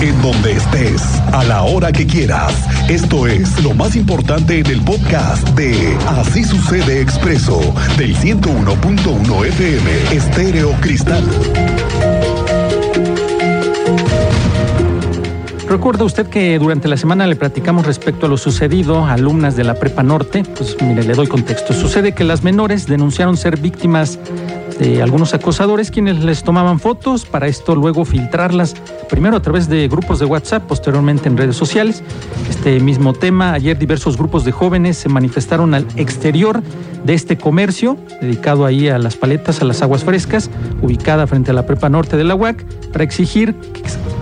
En donde estés, a la hora que quieras. Esto es lo más importante en el podcast de Así sucede expreso del 101.1 FM Estéreo Cristal. Recuerda usted que durante la semana le platicamos respecto a lo sucedido a alumnas de la Prepa Norte. Pues mire, le doy contexto. Sucede que las menores denunciaron ser víctimas de algunos acosadores quienes les tomaban fotos, para esto luego filtrarlas, primero a través de grupos de WhatsApp, posteriormente en redes sociales. Este mismo tema, ayer diversos grupos de jóvenes se manifestaron al exterior de este comercio, dedicado ahí a las paletas, a las aguas frescas, ubicada frente a la Prepa Norte de la UAC, para exigir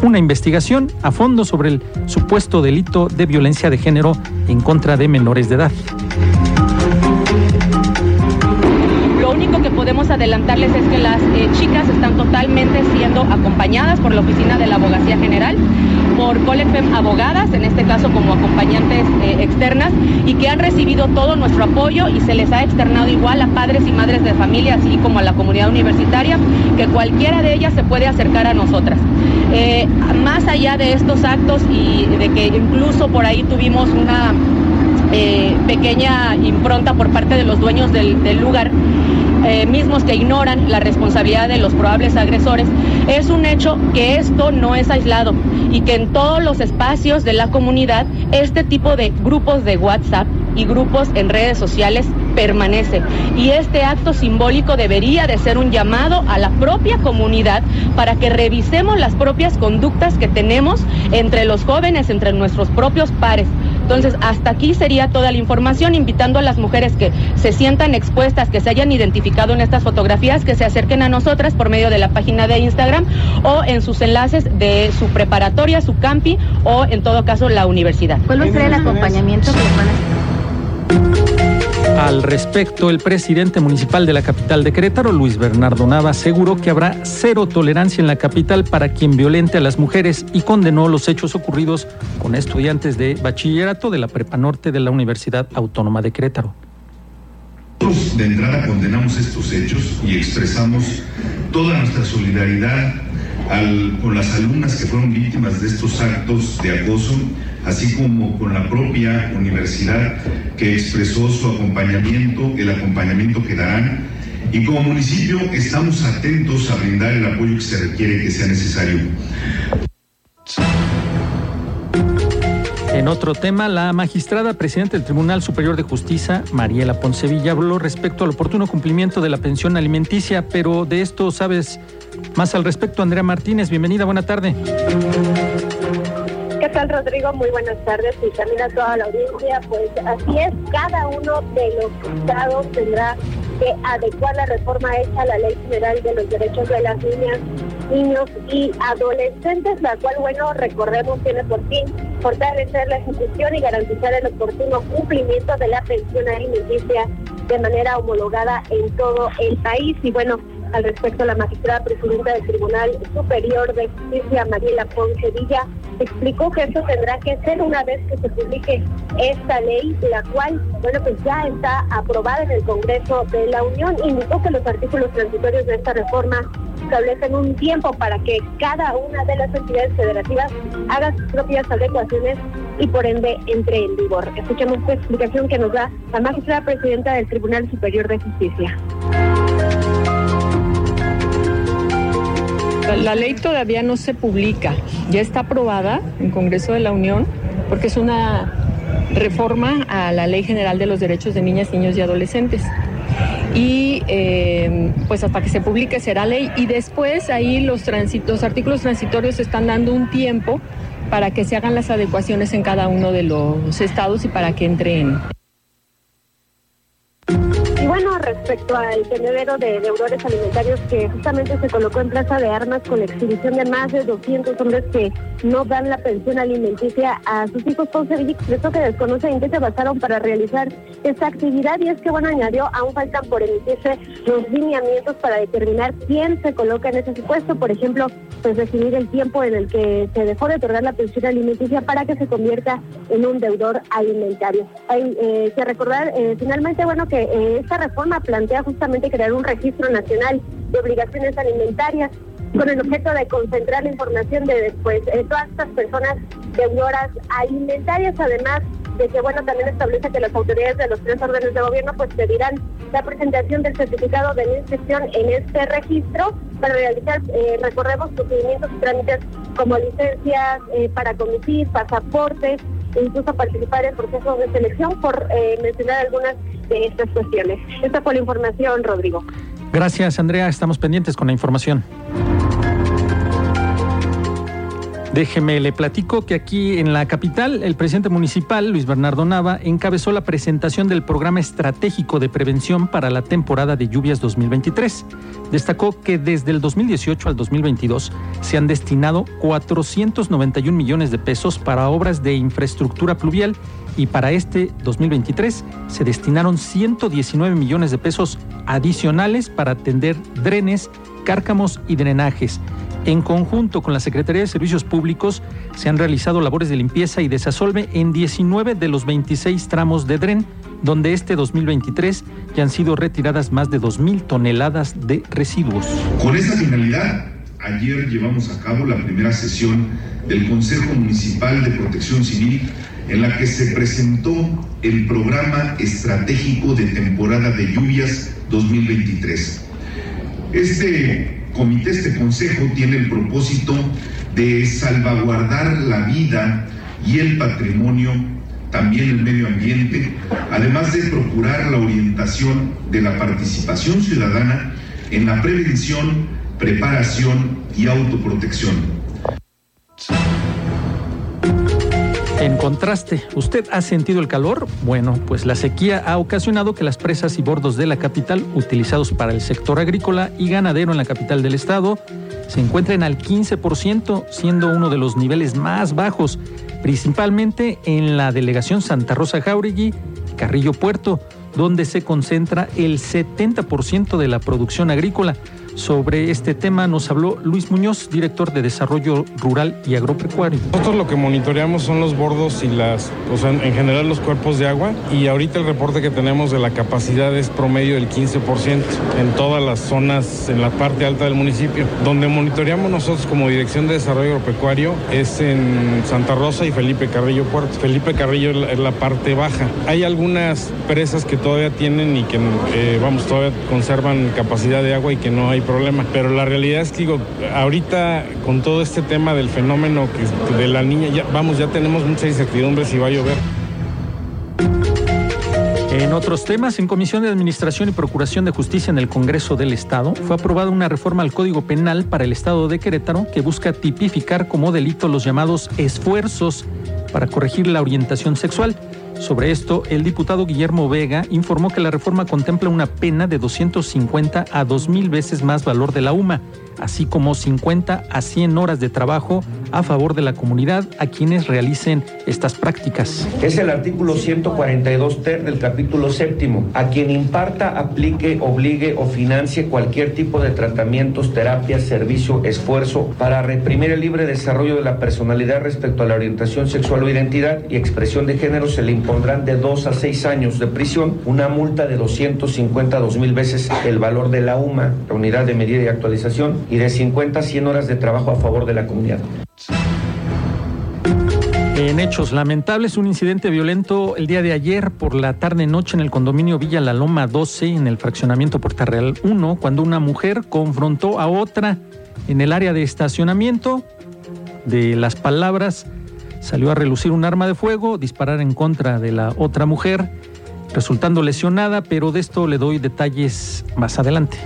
una investigación a fondo sobre el supuesto delito de violencia de género en contra de menores de edad. Adelantarles es que las eh, chicas están totalmente siendo acompañadas por la Oficina de la Abogacía General, por Colefem Abogadas, en este caso como acompañantes eh, externas, y que han recibido todo nuestro apoyo y se les ha externado igual a padres y madres de familia, así como a la comunidad universitaria, que cualquiera de ellas se puede acercar a nosotras. Eh, más allá de estos actos y de que incluso por ahí tuvimos una pequeña impronta por parte de los dueños del, lugar, mismos que ignoran la responsabilidad de los probables agresores, es un hecho que esto no es aislado y que en todos los espacios de la comunidad este tipo de grupos de WhatsApp y grupos en redes sociales permanece. Y este acto simbólico debería de ser un llamado a la propia comunidad para que revisemos las propias conductas que tenemos entre los jóvenes, entre nuestros propios pares. Entonces, hasta aquí sería toda la información, invitando a las mujeres que se sientan expuestas, que se hayan identificado en estas fotografías, que se acerquen a nosotras por medio de la página de Instagram o en sus enlaces de su preparatoria, su campi o en todo caso la universidad. ¿Cuál va a ser el acompañamiento que les van a Al respecto, el presidente municipal de la capital de Querétaro, Luis Bernardo Nava, aseguró que habrá cero tolerancia en la capital para quien violente a las mujeres y condenó los hechos ocurridos con estudiantes de bachillerato de la Prepa Norte de la Universidad Autónoma de Querétaro. De entrada condenamos estos hechos y expresamos toda nuestra solidaridad con las alumnas que fueron víctimas de estos actos de acoso, así como con la propia universidad que expresó su acompañamiento, el acompañamiento que darán. Y como municipio estamos atentos a brindar el apoyo que se requiere que sea necesario. En otro tema, la magistrada presidenta del Tribunal Superior de Justicia, Mariela Poncevilla, habló respecto al oportuno cumplimiento de la pensión alimenticia, pero de esto sabes más al respecto, Andrea Martínez. Bienvenida, buena tarde. ¿Qué tal, Rodrigo? Muy buenas tardes y también a toda la audiencia. Pues así es, cada uno de los estados tendrá que adecuar la reforma hecha a la Ley General de los Derechos de las Niñas, Niños y Adolescentes, la cual, bueno, recordemos, tiene por fin fortalecer la ejecución y garantizar el oportuno cumplimiento de la pensión alimenticia de manera homologada en todo el país. Y bueno, al respecto, la magistrada presidenta del Tribunal Superior de Justicia, Mariela Ponce Villa, explicó que eso tendrá que ser una vez que se publique esta ley, la cual, bueno, pues ya está aprobada en el Congreso de la Unión. Indicó que los artículos transitorios de esta reforma establecen un tiempo para que cada una de las entidades federativas haga sus propias adecuaciones y por ende entre en vigor. Escuchemos esta explicación que nos da la magistrada presidenta del Tribunal Superior de Justicia. La ley todavía no se publica, ya está aprobada en Congreso de la Unión porque es una reforma a la Ley General de los Derechos de Niñas, Niños y Adolescentes. Y eh, pues hasta que se publique será ley y después ahí los, los artículos transitorios están dando un tiempo para que se hagan las adecuaciones en cada uno de los estados y para que entren respecto al tenedero de deudores alimentarios que justamente se colocó en Plaza de Armas con la exhibición de más de 200 hombres que no dan la pensión alimenticia a sus hijos. Ponce expresó que desconoce en qué se basaron para realizar esta actividad y es que, bueno, añadió, aún faltan por emitirse los lineamientos para determinar quién se coloca en ese supuesto. Por ejemplo, pues definir el tiempo en el que se dejó de otorgar la pensión alimenticia para que se convierta en un deudor alimentario. Hay eh, que recordar eh, finalmente, bueno, que eh, esta reforma plantea justamente crear un registro nacional de obligaciones alimentarias con el objeto de concentrar la información de pues, todas estas personas deudoras alimentarias, además de que bueno también establece que las autoridades de los tres órdenes de gobierno pues pedirán la presentación del certificado de inscripción en este registro para realizar eh, recorremos, procedimientos y trámites como licencias eh, para conducir, pasaportes, incluso participar en procesos de selección, por eh, mencionar algunas de estas cuestiones. Esta fue la información, Rodrigo. Gracias, Andrea. Estamos pendientes con la información. Déjeme, le platico que aquí en la capital, el presidente municipal, Luis Bernardo Nava, encabezó la presentación del programa estratégico de prevención para la temporada de lluvias 2023. Destacó que desde el 2018 al 2022 se han destinado 491 millones de pesos para obras de infraestructura pluvial y para este 2023 se destinaron 119 millones de pesos adicionales para atender drenes, cárcamos y drenajes en conjunto con la Secretaría de Servicios Públicos se han realizado labores de limpieza y desasolve en 19 de los 26 tramos de dren, donde este 2023 ya han sido retiradas más de 2.000 toneladas de residuos. Con esa finalidad, ayer llevamos a cabo la primera sesión del Consejo Municipal de Protección Civil en la que se presentó el programa estratégico de temporada de lluvias 2023. Este comité, este consejo, tiene el propósito de salvaguardar la vida y el patrimonio, también el medio ambiente, además de procurar la orientación de la participación ciudadana en la prevención, preparación y autoprotección. En contraste, ¿usted ha sentido el calor? Bueno, pues la sequía ha ocasionado que las presas y bordos de la capital, utilizados para el sector agrícola y ganadero en la capital del estado, se encuentren al 15%, siendo uno de los niveles más bajos, principalmente en la delegación Santa Rosa Jauregui, Carrillo Puerto, donde se concentra el 70% de la producción agrícola. Sobre este tema nos habló Luis Muñoz, director de Desarrollo Rural y Agropecuario. Nosotros lo que monitoreamos son los bordos y las, o sea, en general los cuerpos de agua y ahorita el reporte que tenemos de la capacidad es promedio del 15% en todas las zonas, en la parte alta del municipio. Donde monitoreamos nosotros como Dirección de Desarrollo Agropecuario es en Santa Rosa y Felipe Carrillo Puerto. Felipe Carrillo es la, parte baja. Hay algunas presas que todavía tienen y que, eh, vamos, todavía conservan capacidad de agua y que no hay problema. Pero la realidad es que digo, ahorita con todo este tema del fenómeno de la niña, vamos, ya tenemos mucha incertidumbre si va a llover. En otros temas, en Comisión de Administración y Procuración de Justicia en el Congreso del Estado, fue aprobada una reforma al Código Penal para el Estado de Querétaro que busca tipificar como delito los llamados esfuerzos para corregir la orientación sexual. Sobre esto, el diputado Guillermo Vega informó que la reforma contempla una pena de 250 a 2.000 veces más valor de la UMA, así como 50 a 100 horas de trabajo a favor de la comunidad a quienes realicen estas prácticas. Es el artículo 142 ter del capítulo séptimo. A quien imparta, aplique, obligue o financie cualquier tipo de tratamientos, terapias, servicio, esfuerzo para reprimir el libre desarrollo de la personalidad respecto a la orientación sexual o identidad y expresión de género se le impondrán de dos a seis años de prisión, una multa de 250 a 2.000 veces el valor de la UMA, la unidad de medida y actualización, y de 50 a 100 horas de trabajo a favor de la comunidad. En hechos lamentables, un incidente violento el día de ayer por la tarde-noche en el condominio Villa La Loma 12, en el fraccionamiento Puerta Real 1, cuando una mujer confrontó a otra en el área de estacionamiento. De las palabras salió a relucir un arma de fuego, disparar en contra de la otra mujer, resultando lesionada, pero de esto le doy detalles más adelante.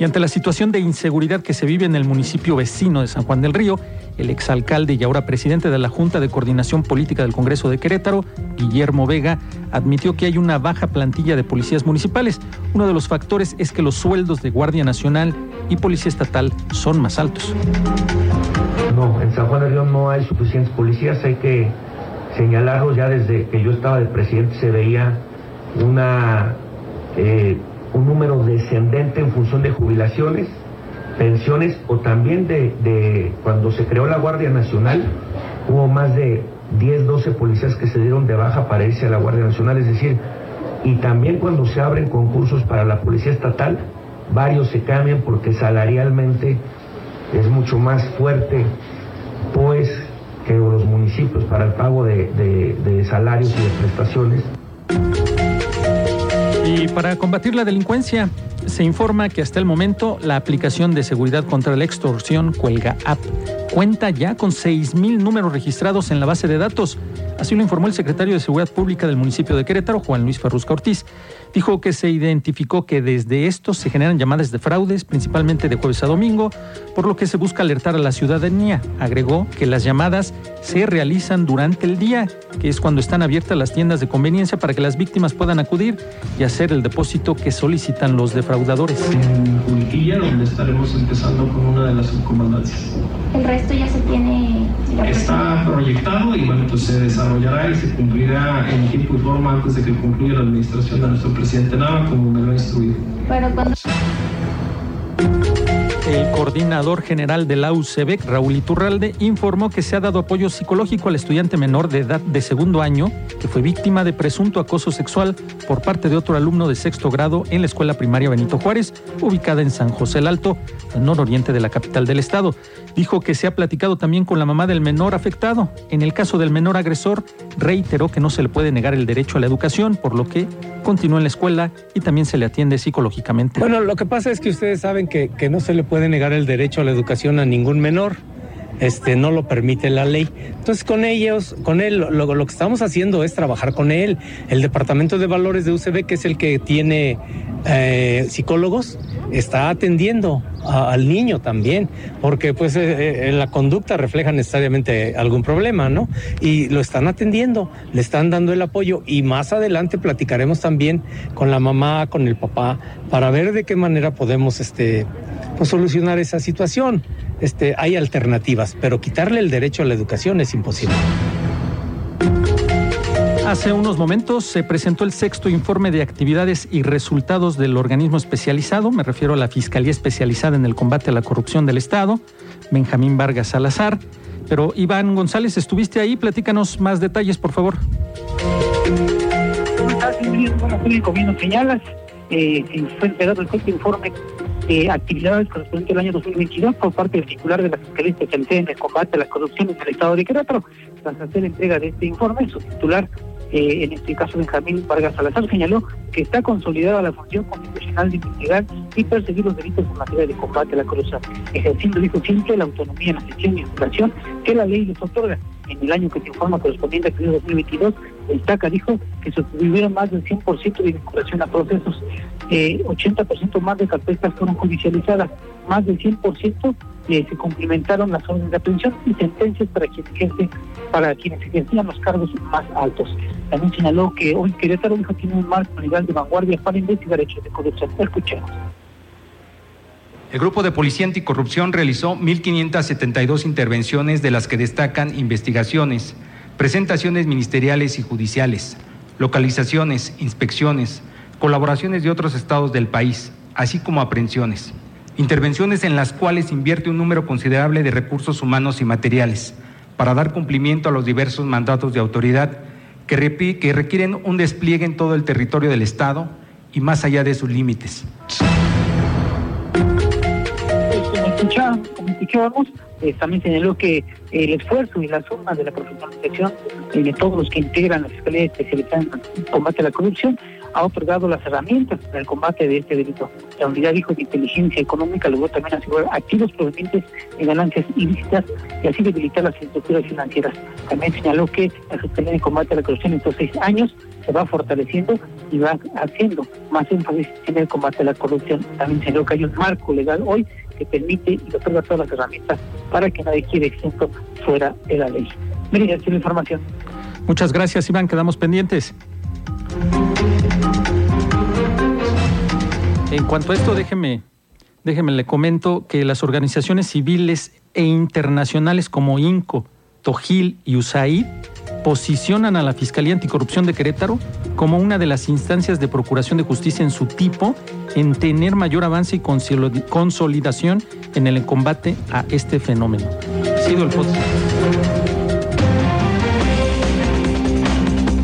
Y ante la situación de inseguridad que se vive en el municipio vecino de San Juan del Río, el exalcalde y ahora presidente de la Junta de Coordinación Política del Congreso de Querétaro, Guillermo Vega, admitió que hay una baja plantilla de policías municipales. Uno de los factores es que los sueldos de Guardia Nacional y Policía Estatal son más altos. No, en San Juan del Río no hay suficientes policías, hay que señalarlo ya desde que yo estaba de presidente se veía una eh, un número descendente en función de jubilaciones, pensiones o también de, cuando se creó la Guardia Nacional, hubo más de 10, 12 policías que se dieron de baja para irse a la Guardia Nacional, es decir, y también cuando se abren concursos para la Policía Estatal, varios se cambian porque salarialmente es mucho más fuerte, pues, que los municipios para el pago de, de salarios y de prestaciones. Y para combatir la delincuencia, se informa que hasta el momento la aplicación de seguridad contra la extorsión Cuelga App cuenta ya con 6.000 números registrados en la base de datos. Así lo informó el secretario de Seguridad Pública del municipio de Querétaro, Juan Luis Ferrusca Ortiz. Dijo que se identificó que desde estos se generan llamadas de fraudes, principalmente de jueves a domingo, por lo que se busca alertar a la ciudadanía. Agregó que las llamadas se realizan durante el día, que es cuando están abiertas las tiendas de conveniencia para que las víctimas puedan acudir y hacer el depósito que solicitan los defraudadores. En Juriquilla, donde estaremos empezando con una de las subcomandancias. El resto ya se tiene... Está proyectado y bueno, pues se desarrollará y se cumplirá en tiempo y forma antes de que concluya la administración de nuestro presidente Nava, como me lo ha instruido. Pero cuando... El coordinador general de la UCEBEC, Raúl Iturralde, informó que se ha dado apoyo psicológico al estudiante menor de edad de segundo año que fue víctima de presunto acoso sexual por parte de otro alumno de sexto grado en la escuela primaria Benito Juárez, ubicada en San José el Alto, al nororiente de la capital del estado. Dijo que se ha platicado también con la mamá del menor afectado. En el caso del menor agresor, reiteró que no se le puede negar el derecho a la educación, por lo que continúa en la escuela y también se le atiende psicológicamente. Bueno, lo que pasa es que ustedes saben que, que no se le puede negar el derecho a la educación a ningún menor. Este, no lo permite la ley. Entonces, con ellos, con él, lo, que estamos haciendo es trabajar con él. El Departamento de Valores de UCB, que es el que tiene eh, psicólogos, está atendiendo al niño también, porque pues eh, eh, la conducta refleja necesariamente algún problema, ¿no? Y lo están atendiendo, le están dando el apoyo y más adelante platicaremos también con la mamá, con el papá, para ver de qué manera podemos este, pues, solucionar esa situación. Este, hay alternativas, pero quitarle el derecho a la educación es imposible. Hace unos momentos se presentó el sexto informe de actividades y resultados del organismo especializado, me refiero a la Fiscalía Especializada en el Combate a la Corrupción del Estado, Benjamín Vargas Salazar. Pero Iván González, estuviste ahí, platícanos más detalles, por favor. ¿Cómo estás, Bueno, como bien señalas, eh, fue entregado el sexto informe de actividades correspondientes al año 2022 por parte del titular de la Fiscalía Especializada en el Combate a la Corrupción en el Estado de Querétaro. Tras hacer entrega de este informe, su titular, eh, en este caso Benjamín Vargas Salazar, señaló que está consolidada la función constitucional de investigar y perseguir los delitos en materia de combate a la corrupción, ejerciendo, dijo siempre, la autonomía en la gestión y investigación que la ley les otorga. En el año que se informa correspondiente periodo 2022, destaca, dijo, que se obtuvieron más del 100% de vinculación a procesos, eh, 80% más de carpetas fueron judicializadas, más del 100% eh, se cumplimentaron las órdenes de aprehensión y sentencias para ejercen, para quienes ejercían los cargos más altos. También señaló que hoy Querétaro dijo tiene un marco legal de vanguardia para investigar hechos de corrupción. Escuchemos. El Grupo de Policía Anticorrupción realizó 1.572 intervenciones, de las que destacan investigaciones, presentaciones ministeriales y judiciales, localizaciones, inspecciones, colaboraciones de otros estados del país, así como aprehensiones. Intervenciones en las cuales invierte un número considerable de recursos humanos y materiales para dar cumplimiento a los diversos mandatos de autoridad que, requieren un despliegue en todo el territorio del Estado y más allá de sus límites. Como escuchábamos, eh, también señaló que el esfuerzo y la suma de la profesionalización eh, de todos los que integran la Fiscalía Especializada en Combate a la Corrupción ha otorgado las herramientas para el combate de este delito. La unidad dijo de inteligencia económica logró también asegurar activos provenientes de ganancias ilícitas y así debilitar las estructuras financieras. También señaló que la Fiscalía de Combate a la Corrupción en estos seis años se va fortaleciendo y va haciendo más énfasis en el combate a la corrupción. También señaló que hay un marco legal hoy que permite y otorga todas las herramientas para que nadie quede exento fuera de la ley. Mire, esta es la información. Muchas gracias, Iván. Quedamos pendientes. En cuanto a esto, déjeme, déjeme le comento que las organizaciones civiles e internacionales como INCO, TOGIL y USAID posicionan a la Fiscalía Anticorrupción de Querétaro como una de las instancias de procuración de justicia en su tipo en tener mayor avance y consolidación en el combate a este fenómeno. El.